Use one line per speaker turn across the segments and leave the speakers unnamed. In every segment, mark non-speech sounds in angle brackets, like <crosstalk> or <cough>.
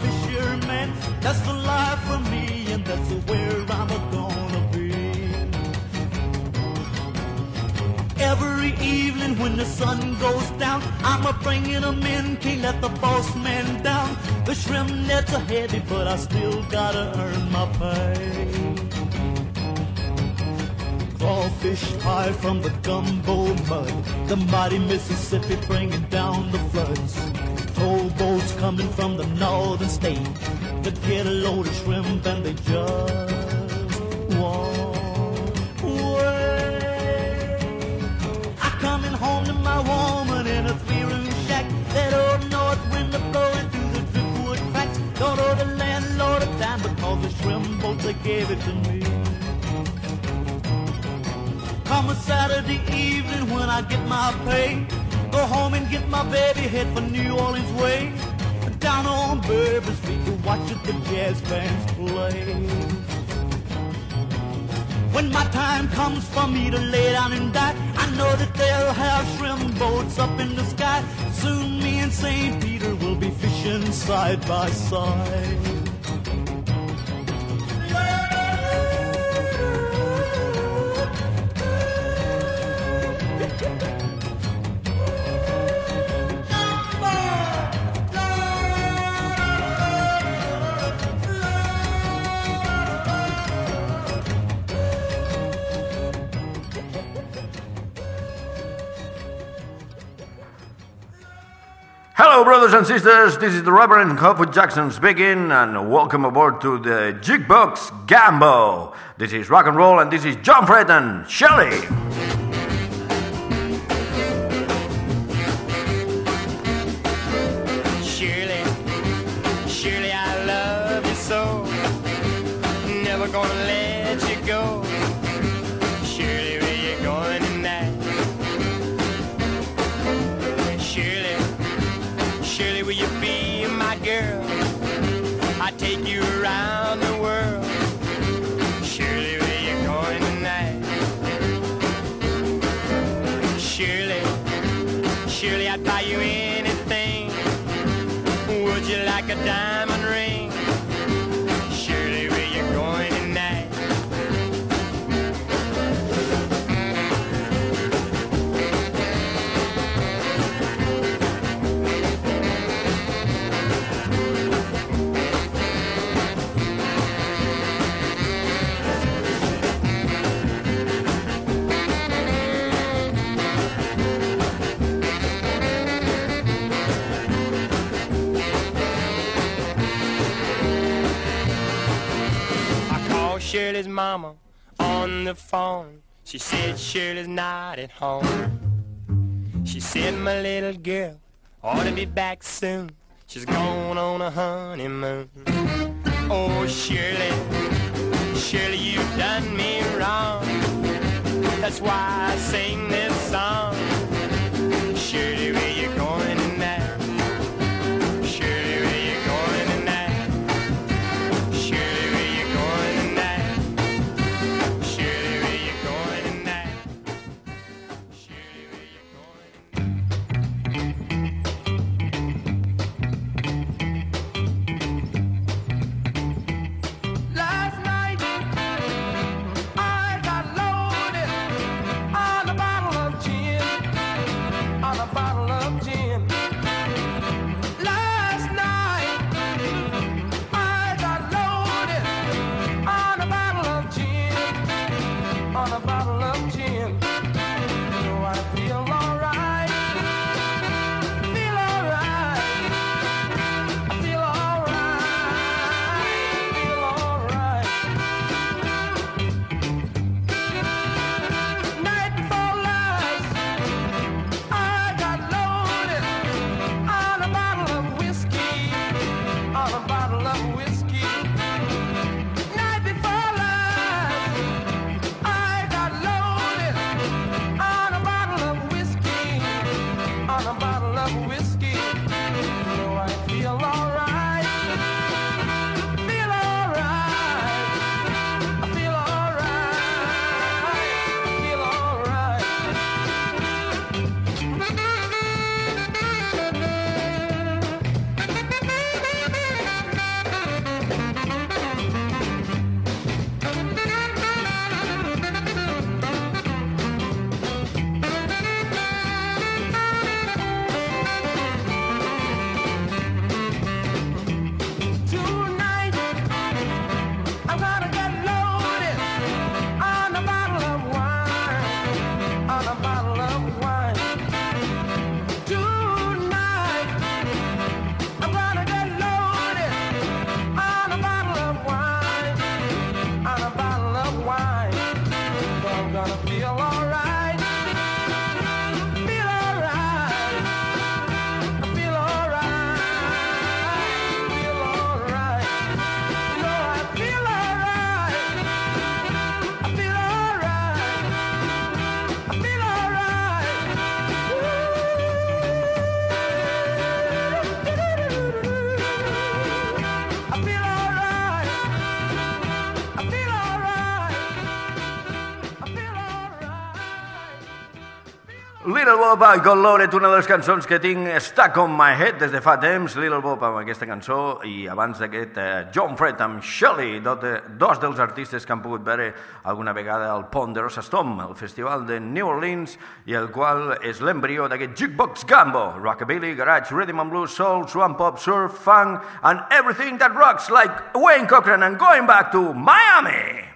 fishermen. That's the life for me, and that's where I'm gonna be. Every evening when the sun goes down, I'm a bringing them in, can't let the boss man down. The shrimp nets are heavy, but I still gotta earn my pay. Crawfish high from the gumbo mud, the mighty Mississippi bringing down the floods. Towboats coming from the northern state to get a load of shrimp, and they just won't wait. I'm coming home to my woman in a three-room shack. That old north wind blowing through the driftwood cracks. Don't owe the landlord a dime because the shrimp boats they gave it to me. Come a Saturday evening when I get my pay. Go home and get my baby, head for New Orleans way. Down on Bourbon Street to watch the jazz bands play. When my time comes for me to lay down and die, I know that they'll have shrimp boats up in the sky. Soon me and St. Peter will be fishing side by side.
Brothers and sisters. This is the Reverend Hotfoot Jackson speaking, and welcome aboard to the Jukebox Gumbo. This is rock and roll, and this is John Fred and
Shirley. Shirley's mama on the phone. She said Shirley's not at home. She said my little girl ought to be back soon. She's gone on a honeymoon. Oh Shirley, Shirley, you've done me wrong. That's why I sing this song.
Bob, Loaded, una de les cançons que tinc Stuck on my head des de fa temps, Little Bob amb aquesta cançó i abans d'aquest eh, John Fred amb Shelley, dos dels artistes que han pogut veure alguna vegada al Ponderosa Storm, el festival de New Orleans i el qual és l'embrió d'aquest Jukebox Gambo, Rockabilly, Garage, Rhythm and Blues, Soul, Swamp Pop, Surf, Funk and everything that rocks like Wayne Cochran and going back to Miami.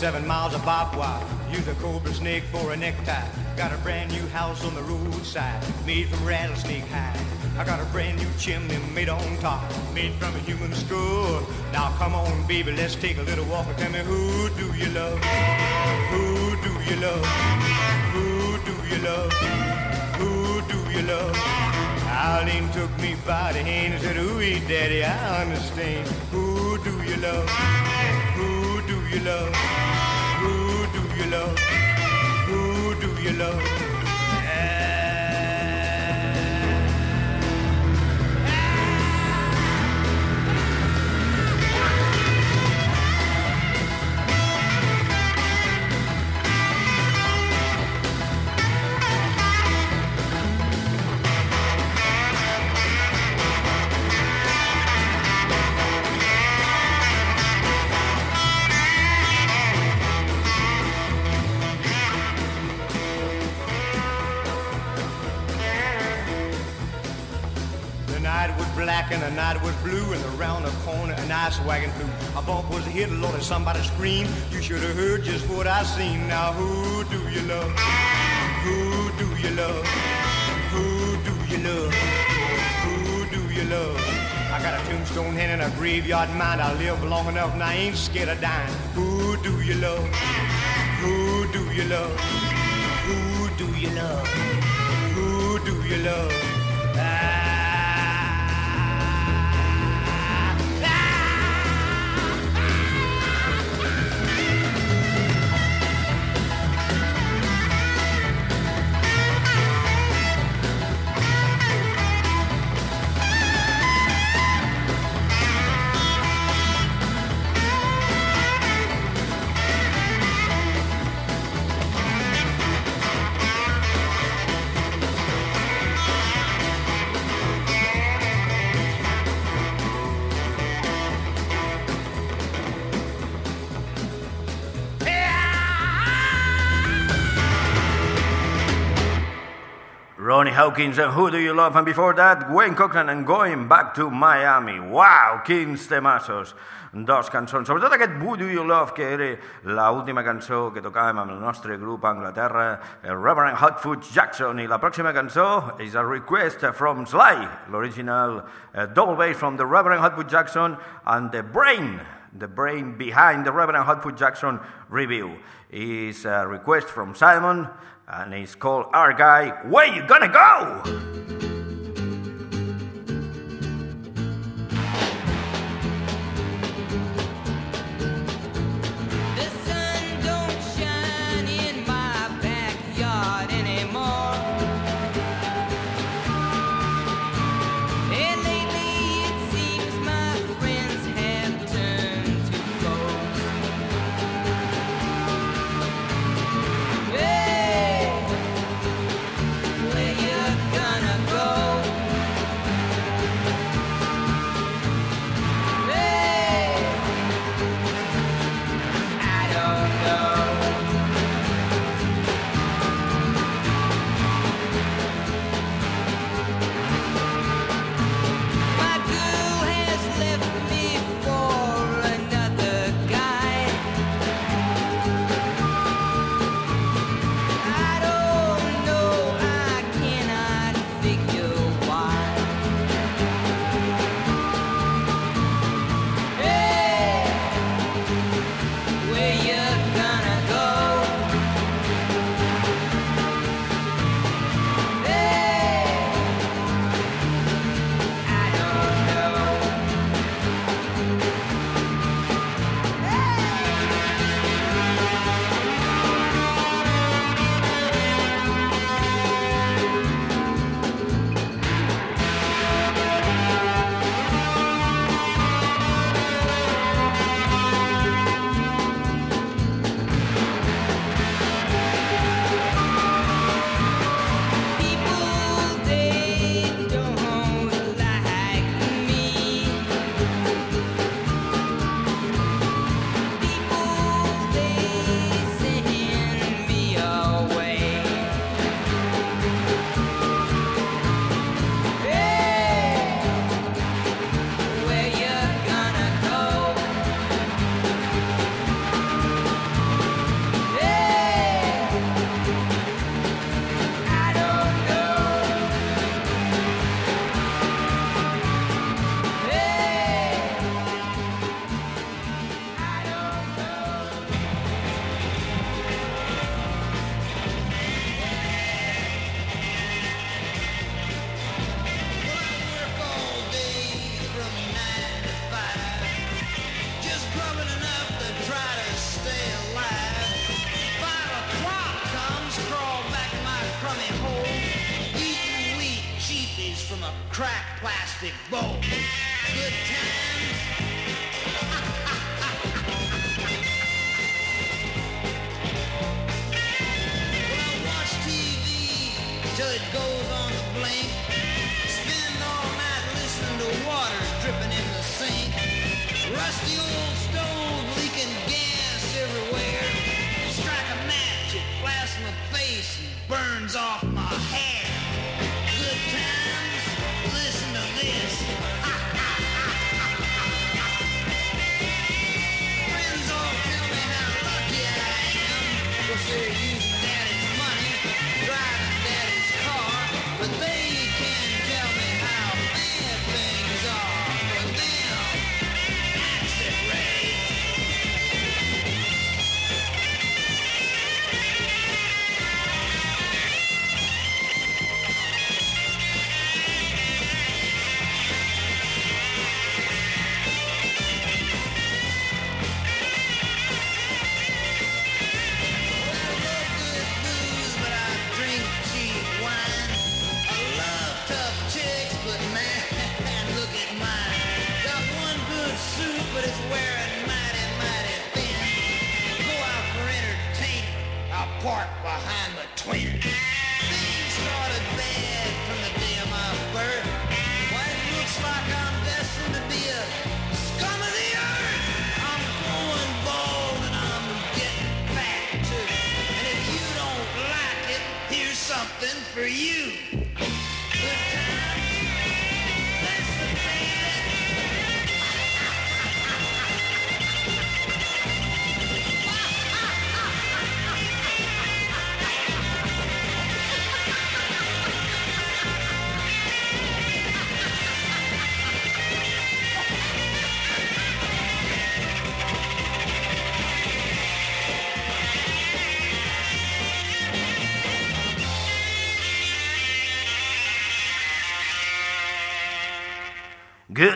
Seven miles of barbed wire. Use a cobra snake for a necktie. Got a brand new house on the roadside, made from rattlesnake hide. I got a brand new chimney made on top, made from a human skull. Now come on, baby, let's take a little walk and tell me who do you love? Who do you love? Who do you love? Who do you love? Eileen took me by the hand and said, Ooh, daddy, I understand. Who do you love? Who do you love? You love? Who do you love? Night was blue, and around the corner an ice wagon flew. A bump was hit, Lord, somebody screamed. You should have heard just what I seen. Now who do you love? Who do you love? Who do you love? Who do you love? I got a tombstone hen and a graveyard mind. I live long enough and I ain't scared of dying. Who do you love? Who do you love? Who do you love? Who do you love?
Ronnie Hawkins and Who Do You Love? And before that, Wayne Cochran and Going Back to Miami. Wow, quins temassos! Dos cançons, sobretot aquest Who Do You Love, que era l'última cançó que tocàvem amb el nostre grup a Anglaterra, el Reverend Hotfoot Jackson, i la pròxima cançó és a request from Sly, l'original uh, double bass from the Reverend Hotfoot Jackson and the brain the brain behind the Reverend Hotfoot Jackson review is a request from Simon, and he's called Our Guy. Where you gonna go?
It
goes on the blink. Spend all night listening to water dripping in the sink. Rusty old for you.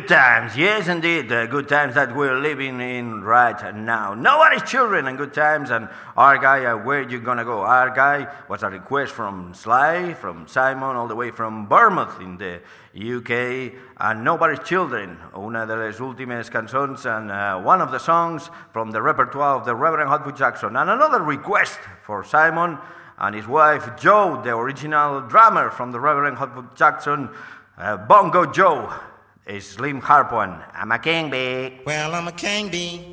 Good times,
yes, indeed. Uh, good times that we're living in right now. Nobody's children and good times. And our guy, uh, where you gonna go? Our guy was a request from Sly, from Simon, all the way from Bournemouth in the UK. And Nobody's Children, una de les últimes cançons and uh, one of the songs from the repertoire of the Reverend Hotfoot Jackson. And another request for Simon and his wife Joe, the original drummer from the Reverend Hotfoot Jackson, uh, Bongo Joe. Is Slim Harpo. I'm a king bee.
Well, I'm a king bee,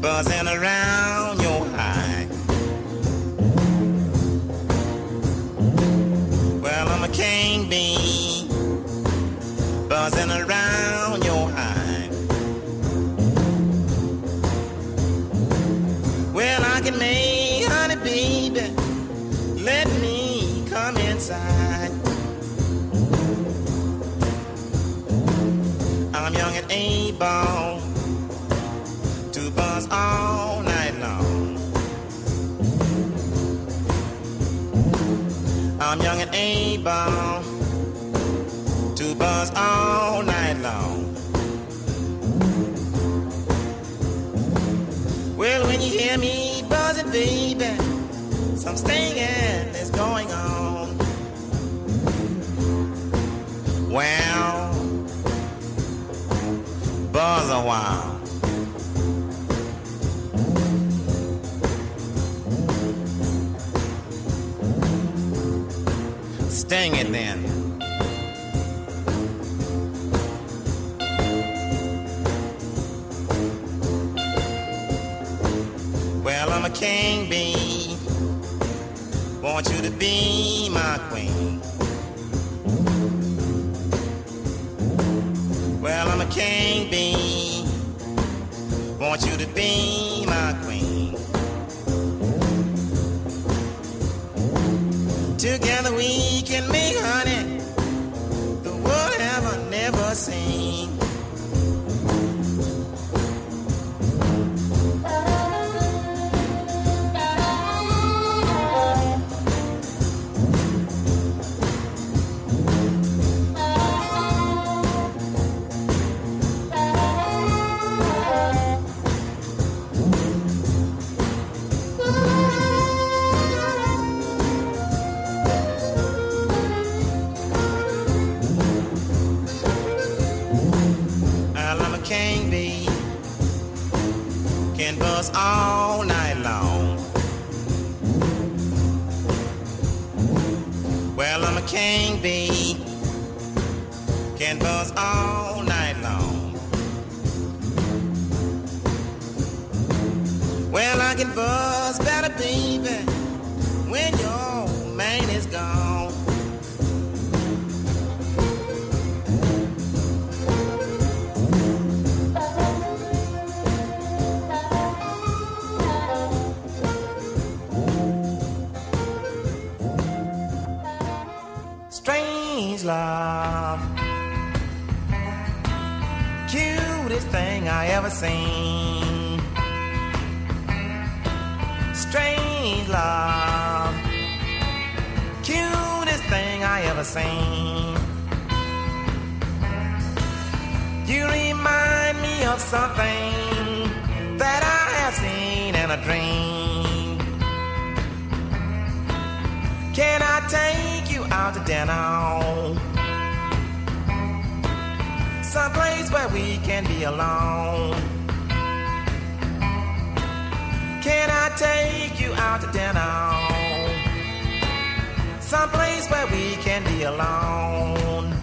buzzing around your hive. Well, I'm a king bee, buzzing around and to buzz all night long. I'm young and able to buzz all night long. Well, when you hear me buzzing, baby, some stinging is going on. While. Sting it then. Well, I'm a king bee. Want you to be my queen. Well, I'm a king bee. I want you to be my queen. Together we can make honey the world ever never seen. Buzz all night long. Well, I'm a king bee. Can buzz all night long. Well, I can buzz better, baby, when your man is gone. Love, cutest thing I ever seen. Strange love, cutest thing I ever seen. You remind me of something that I have seen in a dream. Can I take out to dinner? Someplace where we can be alone. Can I take you out to dinner? Someplace where we can be alone.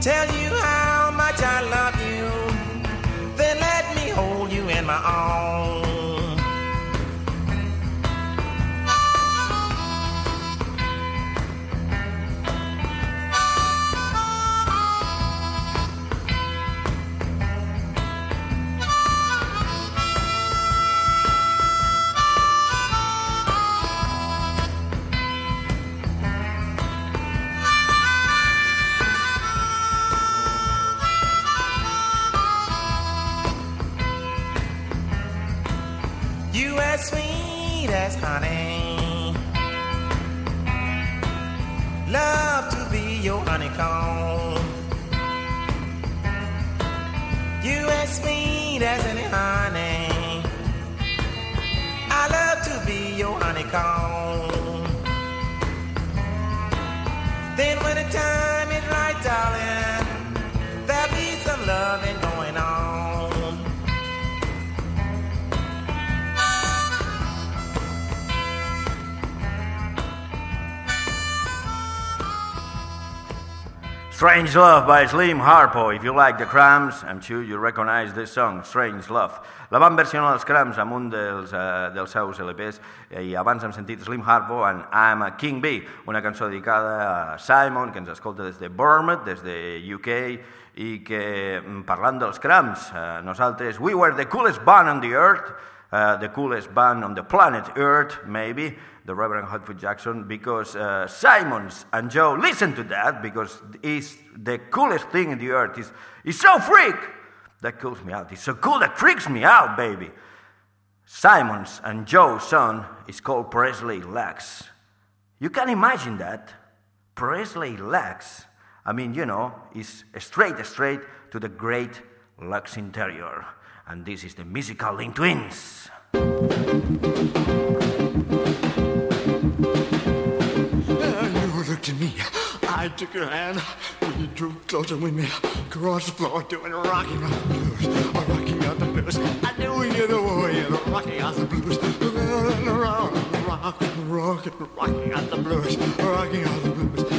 Tell you how much I love you. Then let me hold you in my arms. You as sweet as honey. Love to be your honeycomb. You as sweet as any honey. I love to be your honeycomb. Then when the time is right, darling, there'll be some loving going on.
Strange Love by Slim Harpo. If you like the Cramps, I'm sure you recognize this song, Strange Love. La van versionar els Cramps amb un dels, uh, dels seus LPs eh, i abans hem sentit Slim Harpo en I'm a King Bee, una cançó dedicada a Simon, que ens escolta des de Bournemouth, des de UK, i que, mm, parlant dels Cramps, uh, nosaltres, we were the coolest band on the earth, uh, the coolest band on the planet Earth, maybe, the Reverend Hotfoot Jackson, because uh, Simons and Joe listen to that because it's the coolest thing in the earth. It's, it's so freak that cools me out. It's so cool that freaks me out, baby. Simons and Joe's son is called Presley Lex. You can imagine that. Presley Lex. I mean, you know, is straight, straight to the great Lux Interior. And this is the musical Linn Twins.
At me. I took your hand. We drew closer. We made across the floor doing a rocking out the blues. Oh, rocking out the blues. I knew you the and rocking out the blues. Rolling around, rocking, rocking, rocking out the blues. Rocking out the blues.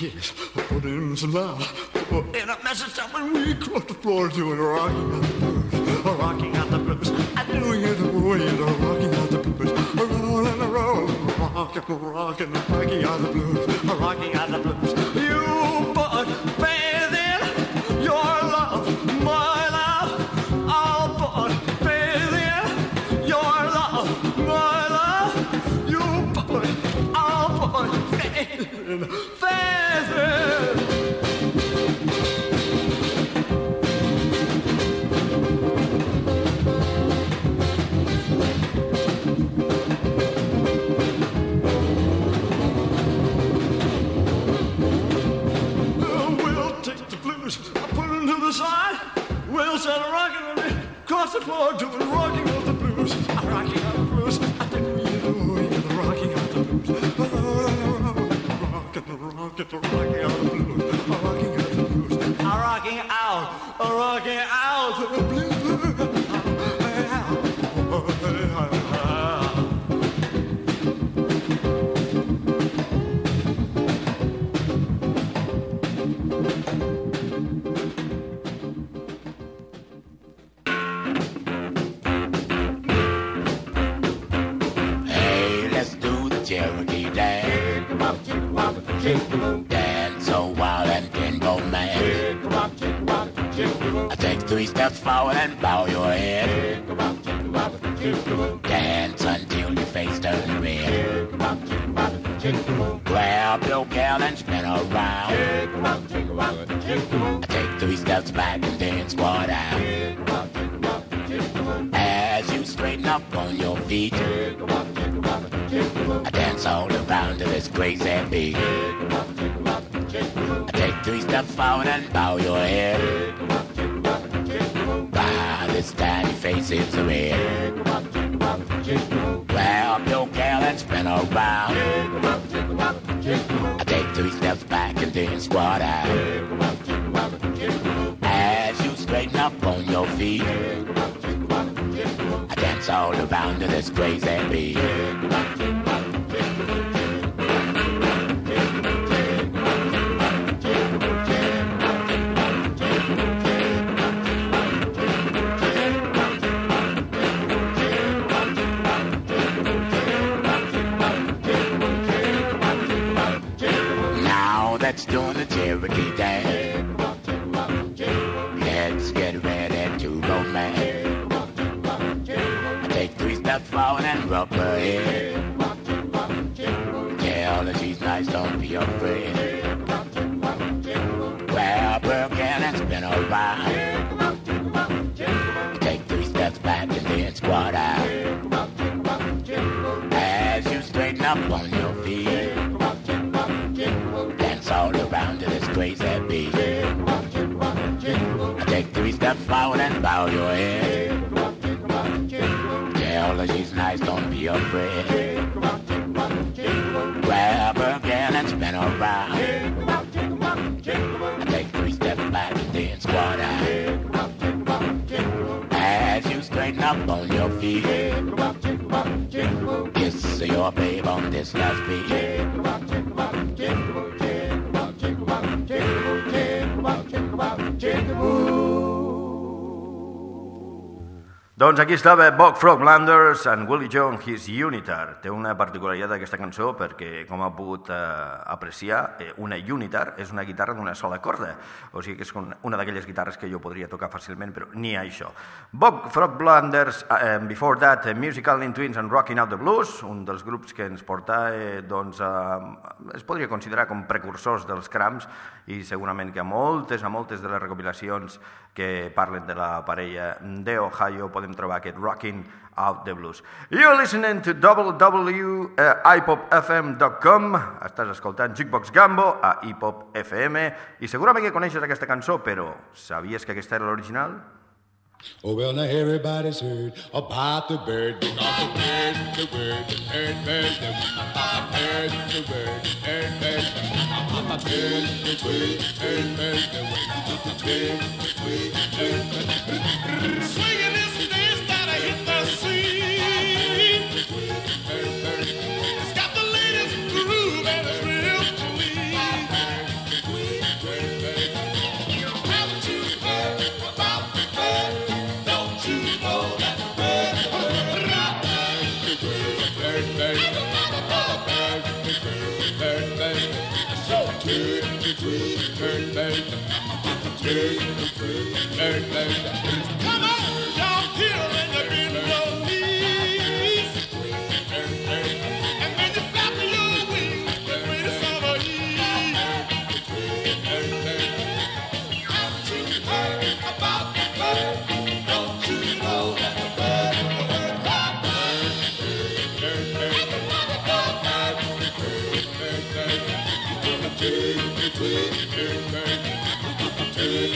Kiss, put in some love. Put in a message up when we crossed the floor doing rocking out the blues. Rocking out the blues. I knew you the way you're rocking out the blues. Rolling and rolling, rocking, rocking, rocking out the blues. Rocking out the blues. You the floor doing rocking on the blues. I'm rocking on the blues. I think you know you're rocking on the blues. Rocking, rocking, rocking on
steps forward and rub her head. Tell her she's nice, don't be afraid. Grab her again and spin around. Take three steps back and then squat out. As you straighten up on your feet. Dance all around to this crazy beat. Take three steps forward and bow your head. She's nice, don't be afraid. Grab her again and spin around. Take three steps back and then squat out. As you straighten up on your feet. Kiss your babe on this last beat.
Doncs aquí estava Bob Frog Landers and Willie John, His Unitar. Té una particularitat aquesta cançó perquè, com ha pogut eh, apreciar, eh, una Unitar és una guitarra d'una sola corda. O sigui que és una d'aquelles guitarres que jo podria tocar fàcilment, però ni això. Bob Frog Landers, eh, before that, eh, Musical In Twins and Rocking Out the Blues, un dels grups que ens porta, eh, doncs, eh, es podria considerar com precursors dels crams i segurament que a moltes, a moltes de les recopilacions que parlen de la parella d'Ohio podem trobar aquest Rocking Out the Blues. You're listening to www.ipopfm.com Estàs escoltant Jukebox Gambo a Hipop FM i segurament que coneixes aquesta cançó, però sabies que aquesta era l'original?
Oh, well, now everybody's heard about the bird. Because the bird, the bird, bird, bird, the bird, the bird, the bird, bird, bird, Swinging good, good, bird, bird. Take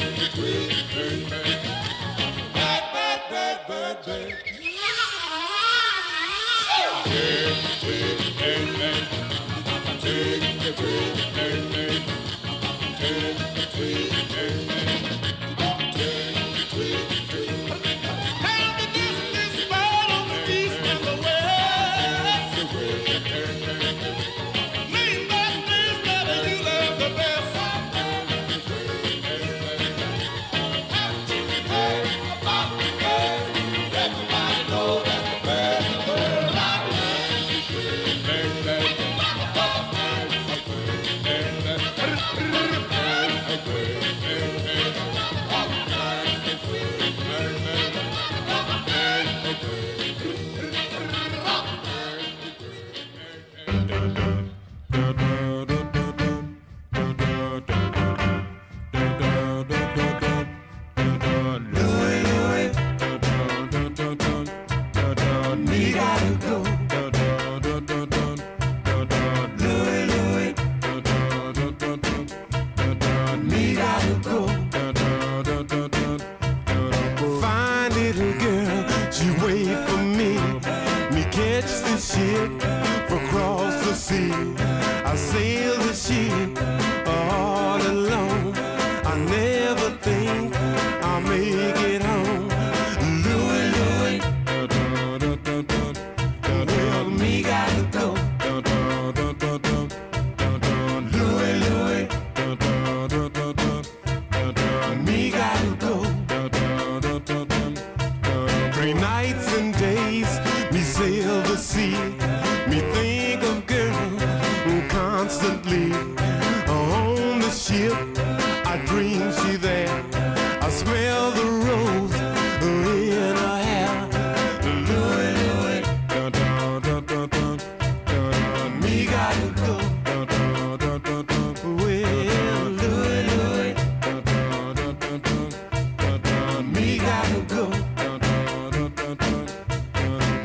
the break.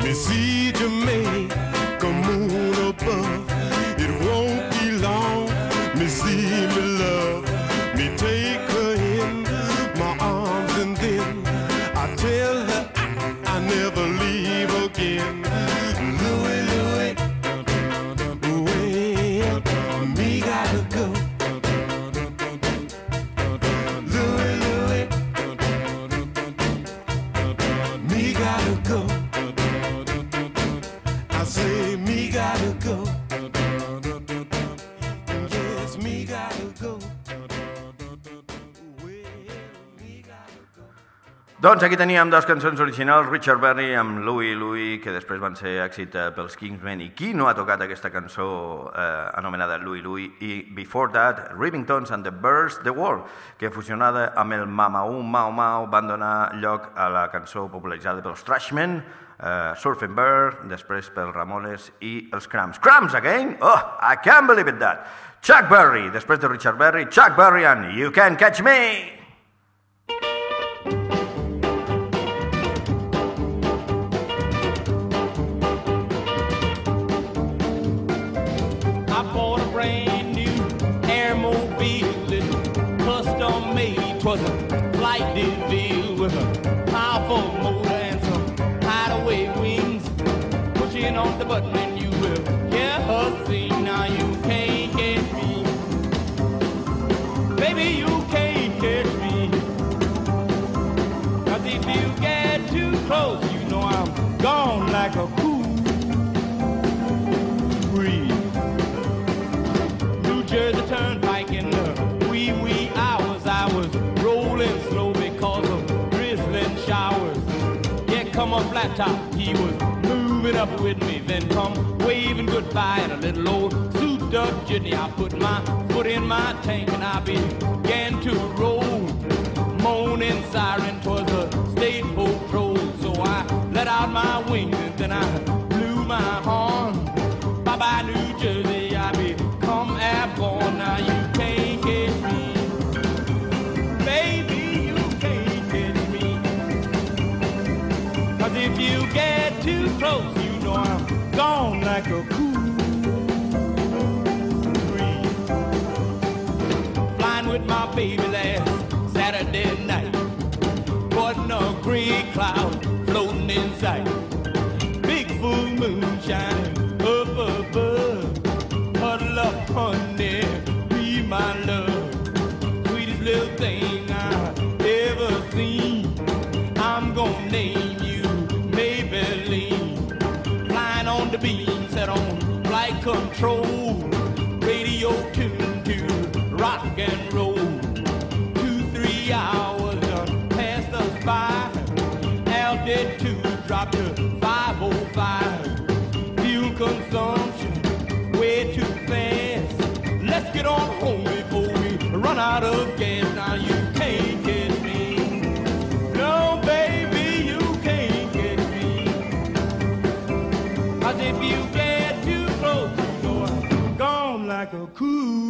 Me see Jamaica
Doncs aquí teníem dues cançons originals, Richard Berry amb Louie Louie, que després van ser èxit eh, pels Kingsmen, i qui no ha tocat aquesta cançó eh, anomenada Louie Louie, i Before That, Rivingtons and the Birds the World, que fusionada amb el Mamaú Mau Mau van donar lloc a la cançó popularitzada pels Trashmen, eh, Surfing Bird, després pels Ramones i els Cramps. Cramps again? Oh, I can't believe it that! Chuck Berry, després de Richard Berry, Chuck Berry and You Can Catch Me!
Baby. You can't catch me. Cause if you get too close, you know I'm gone like a cool breeze. New Jersey Turnpike in the wee wee hours. I was rolling slow because of drizzling showers. Yeah, come on flat top. He was moving up with me. Then come waving goodbye in a little old souped up jitney. I put my foot in my tank and I began to roll. Moaning siren towards a state patrol. So I let out my wings and then I blew my horn. Bye bye, New Jersey. I become airborne. Now you can't catch me. Baby, you can't catch me. Cause if you get too close, you know I'm gone like a Saturday night. Wasn't a gray cloud floating in sight. Big full moon shining up above. Huddle up, honey, be my love. Sweetest little thing I ever seen. I'm gonna name you Maybelline. Flying on the beam, set on flight control. Cause if you get too close, know I'm gone like a cool.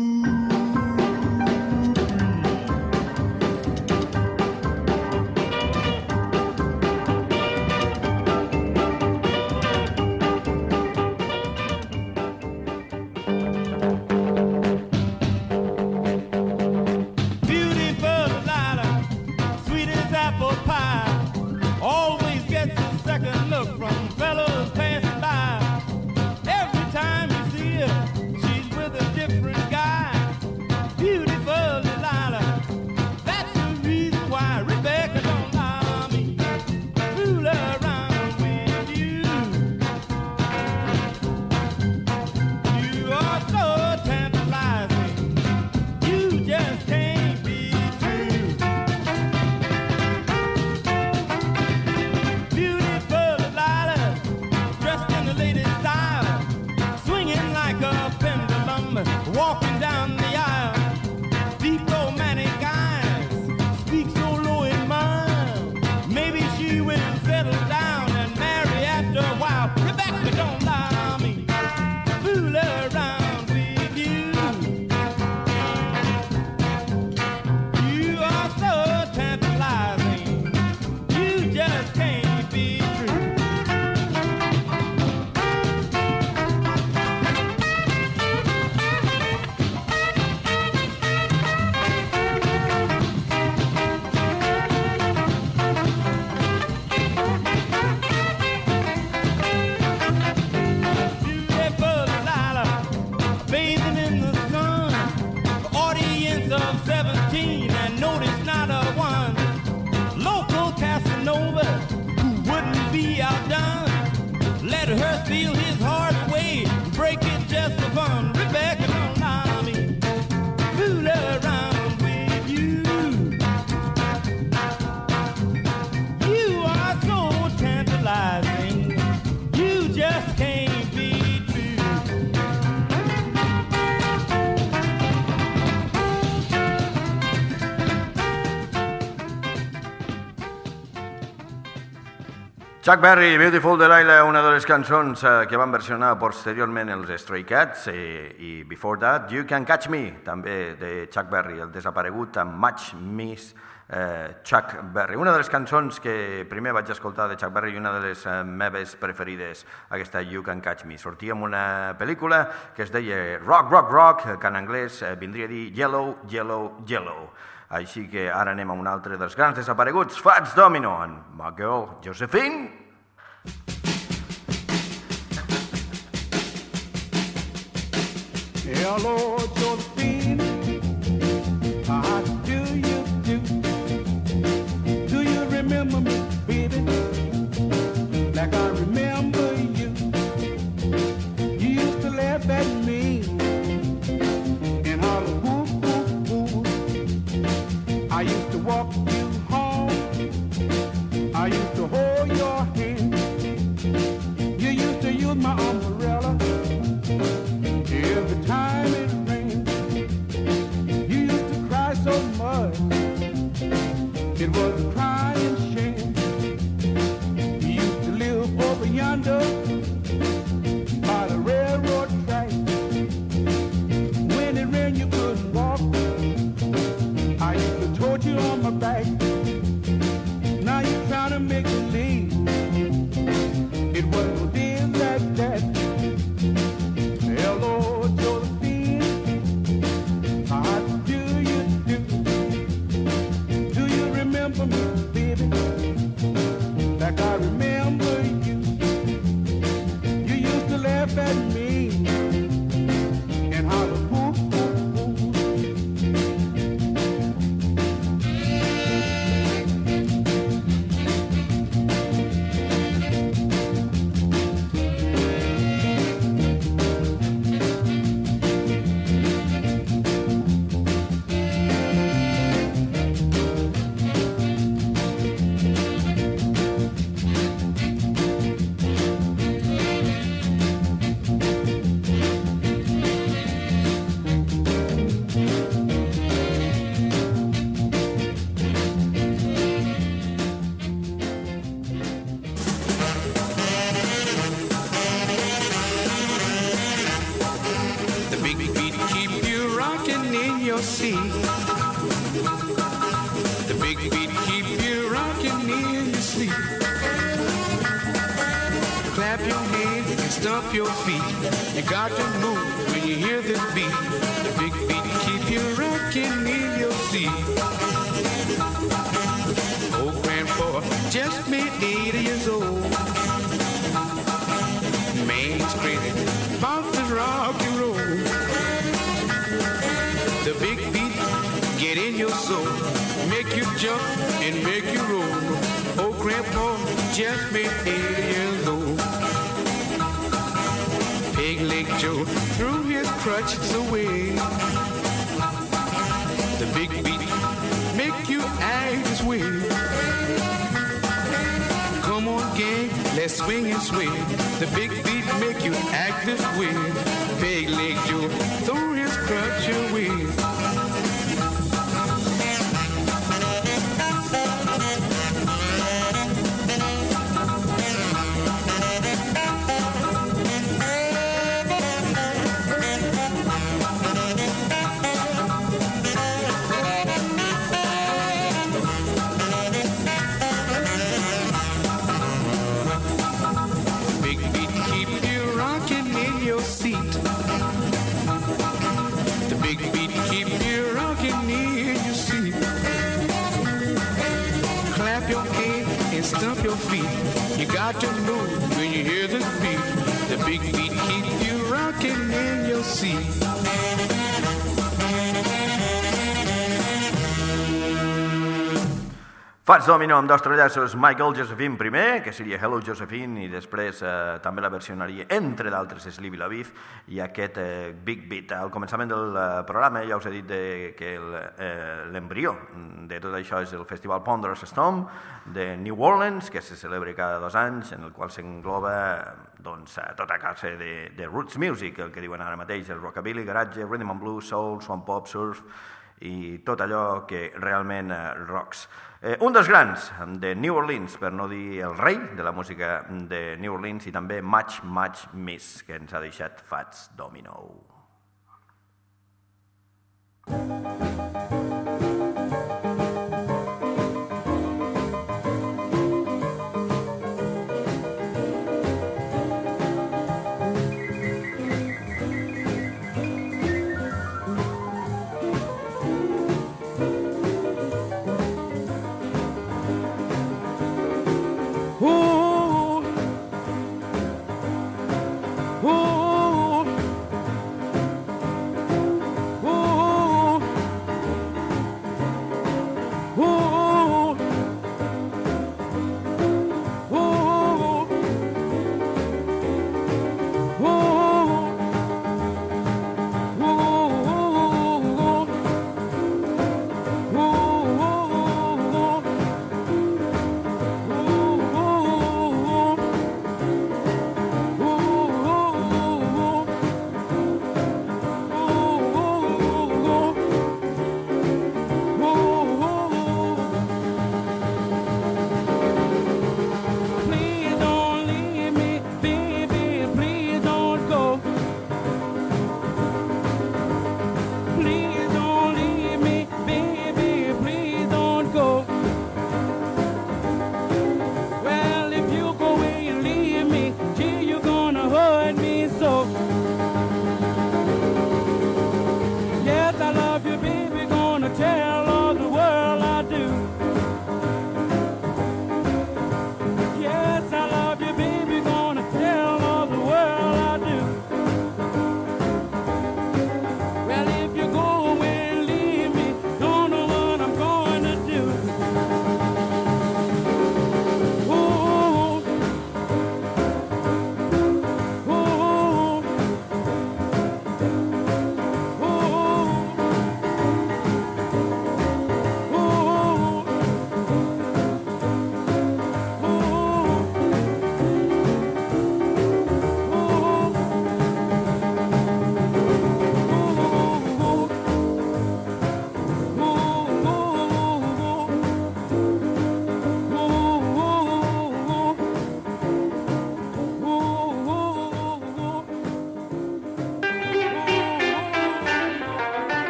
Chuck Berry, Beautiful Delilah, una de les cançons eh, que van versionar posteriorment els Stray Cats i, i Before That, You Can Catch Me, també de Chuck Berry, el desaparegut amb Match Miss eh, Chuck Berry. Una de les cançons que primer vaig escoltar de Chuck Berry i una de les eh, meves preferides, aquesta You Can Catch Me. Sortia en una pel·lícula que es deia Rock, Rock, Rock, que en anglès vindria a dir Yellow, Yellow, Yellow. Així que ara anem a un altre dels grans desapareguts, Fats Domino, en My Girl Josephine
Hello, Josephine. How do you do? Do you remember me, baby? Like I remember. clap your hands, you can stomp your feet. You got to move when you hear this beat.
The big beat keep you rocking in your seat. Old grandpa just made 80 years old. Man's crazy about the rock and roll. The big beat get in your soul, make you jump and make you roll. Old grandpa just made 80 years old. Joe threw his crutches away. The big beat make you act this way. Come on, gang, let's swing and sway. The big beat make you act this way. Peg Leg Joe threw his crutch away.
Fats Domino amb dos trellassos, Michael Josephine primer, que seria Hello Josephine, i després eh, també la versionaria, entre d'altres, Sleepy Lavif, i aquest eh, Big Beat. Al començament del eh, programa ja us he dit de, que eh, l'embrió de tot això és el Festival Ponderous Storm de New Orleans, que se celebra cada dos anys, en el qual s'engloba doncs, eh, tota classe de, de roots music, el que diuen ara mateix, el rockabilly, garage, rhythm and blues, soul, swamp pop, surf, i tot allò que realment eh, rocks. Eh, un dels grans de New Orleans, per no dir el rei de la música de New Orleans, i també Much, Much Miss, que ens ha deixat Fats Domino.
Ooh.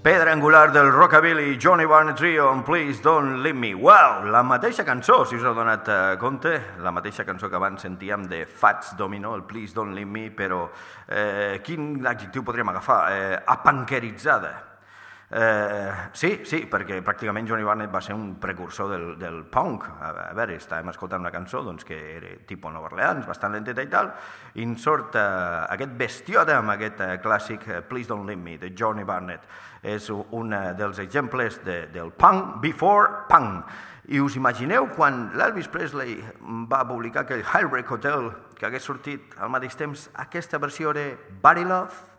Pedra angular del rockabilly, Johnny Barnett Trio, and Please Don't Leave Me. Wow, la mateixa cançó, si us heu donat eh, compte, la mateixa cançó que abans sentíem de Fats Domino, el Please Don't Leave Me, però eh, quin adjectiu podríem agafar? Eh, apankeritzada. Eh, sí, sí, perquè pràcticament Johnny Barnett va ser un precursor del, del punk. A, a veure, estàvem escoltant una cançó doncs, que era tipus Nova Orleans, bastant lenteta i tal, i en sort eh, aquest bestiota amb aquest eh, clàssic eh, Please Don't Leave Me, de Johnny Barnett. És un eh, dels exemples de, del punk before punk. I us imagineu quan l'Elvis Presley va publicar aquell Heartbreak Hotel que hagués sortit al mateix temps aquesta versió de Body Love?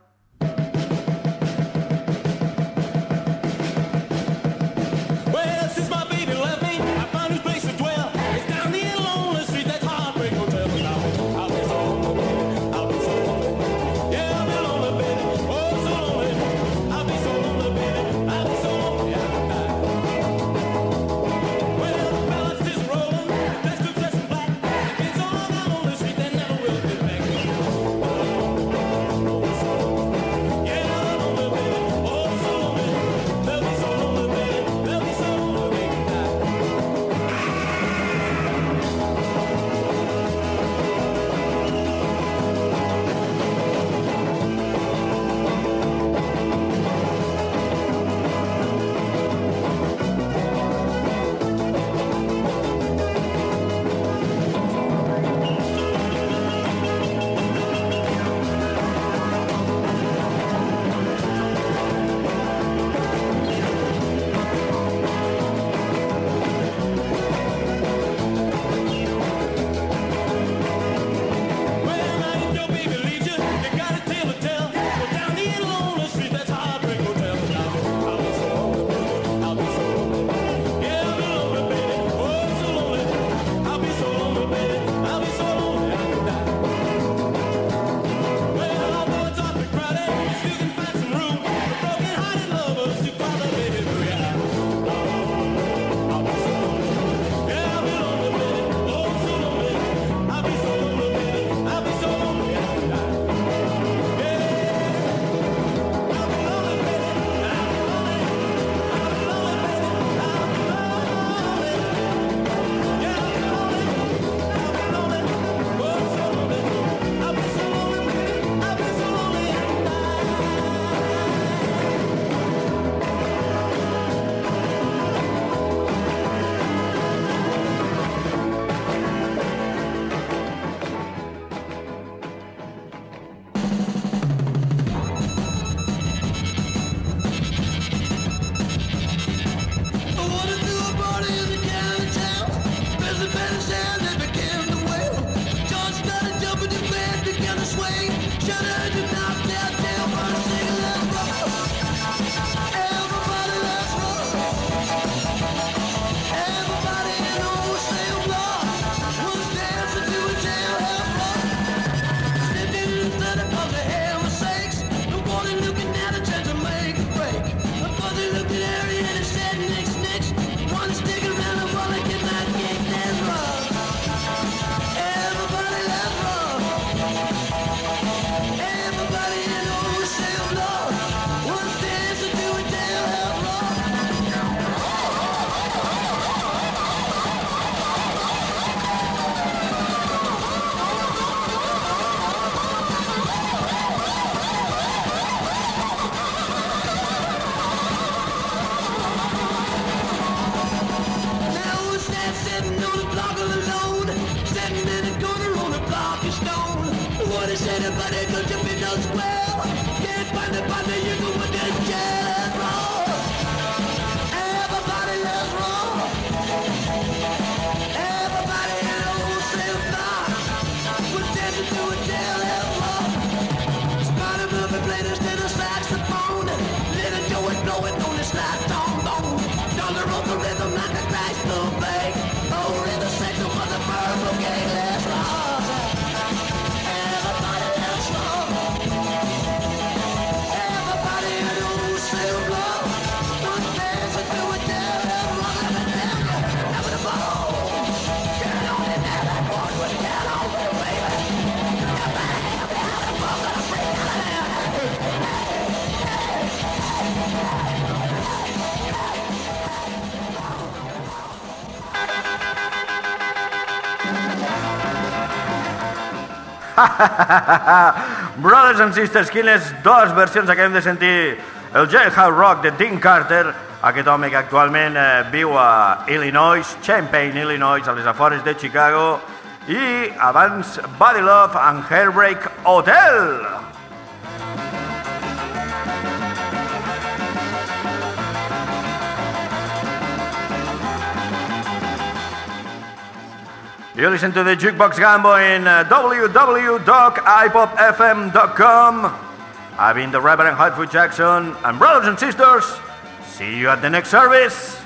<laughs> Brothers and Sisters, quines dues versions acabem de sentir? El Jailhouse Rock de Dean Carter, aquest home que actualment eh, viu a Illinois, Champaign, Illinois, a les afores de Chicago, i abans Body Love and Hairbreak Hotel. You listen to the Jukebox Gumbo in uh, www.ipopfm.com. I've been the Reverend Hotfoot Jackson, and brothers and sisters, see you at the next service.